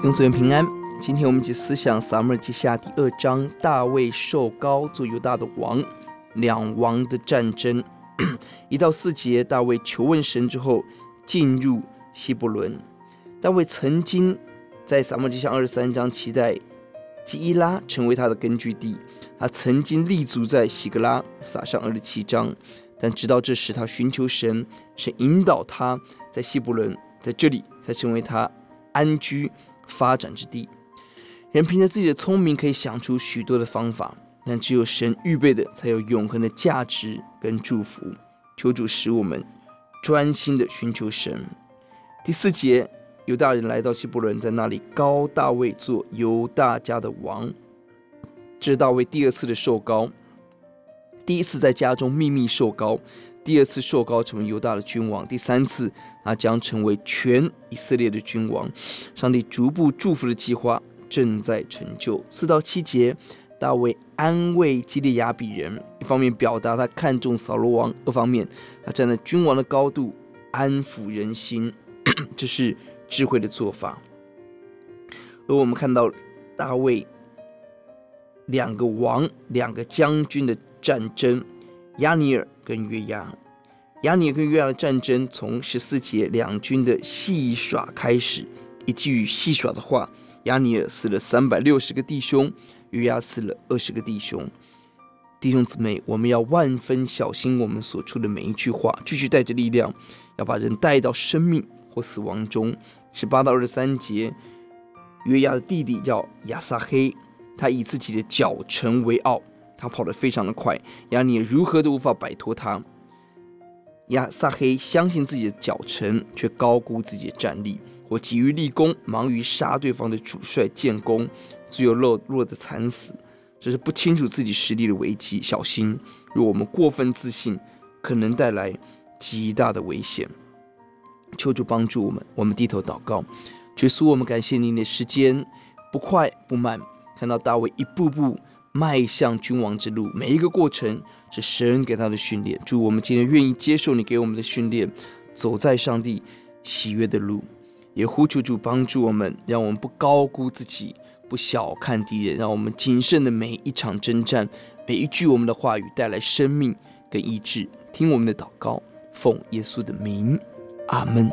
弟兄姊妹平安，今天我们一起思想撒母耳记下第二章，大卫受膏做犹大的王，两王的战争。一到四节，大卫求问神之后，进入希伯伦。大卫曾经在撒母耳记下二十三章期待基伊拉成为他的根据地，他曾经立足在西格拉，撒上二十七章。但直到这时，他寻求神，神引导他在希伯伦，在这里才成为他安居发展之地，人凭着自己的聪明可以想出许多的方法，但只有神预备的才有永恒的价值跟祝福。求主使我们专心的寻求神。第四节，犹大人来到希伯伦，在那里高大卫做犹大家的王。这是大卫第二次的受膏，第一次在家中秘密受膏，第二次受膏成为犹大的君王，第三次。他将成为全以色列的君王。上帝逐步祝福的计划正在成就。四到七节，大卫安慰基列亚比人，一方面表达他看重扫罗王，二方面他站在君王的高度安抚人心，这是智慧的做法。而我们看到大卫两个王、两个将军的战争，亚尼尔跟约押。雅尼跟约押的战争从十四节两军的戏耍开始，一句戏耍的话，雅尼珥死了三百六十个弟兄，约押死了二十个弟兄。弟兄姊妹，我们要万分小心我们所出的每一句话，继续带着力量，要把人带到生命或死亡中。十八到二十三节，约押的弟弟叫亚撒黑，他以自己的脚程为傲，他跑得非常的快，押尼珥如何都无法摆脱他。亚撒黑相信自己的脚程，却高估自己的战力。我急于立功，忙于杀对方的主帅建功，最后落落得惨死。这是不清楚自己实力的危机。小心，若我们过分自信，可能带来极大的危险。求主帮助我们，我们低头祷告。耶稣，我们感谢您的时间不快不慢，看到大卫一步步。迈向君王之路，每一个过程是神给他的训练。祝我们今天愿意接受你给我们的训练，走在上帝喜悦的路，也呼求主帮助我们，让我们不高估自己，不小看敌人，让我们谨慎的每一场征战，每一句我们的话语带来生命跟医治。听我们的祷告，奉耶稣的名，阿门。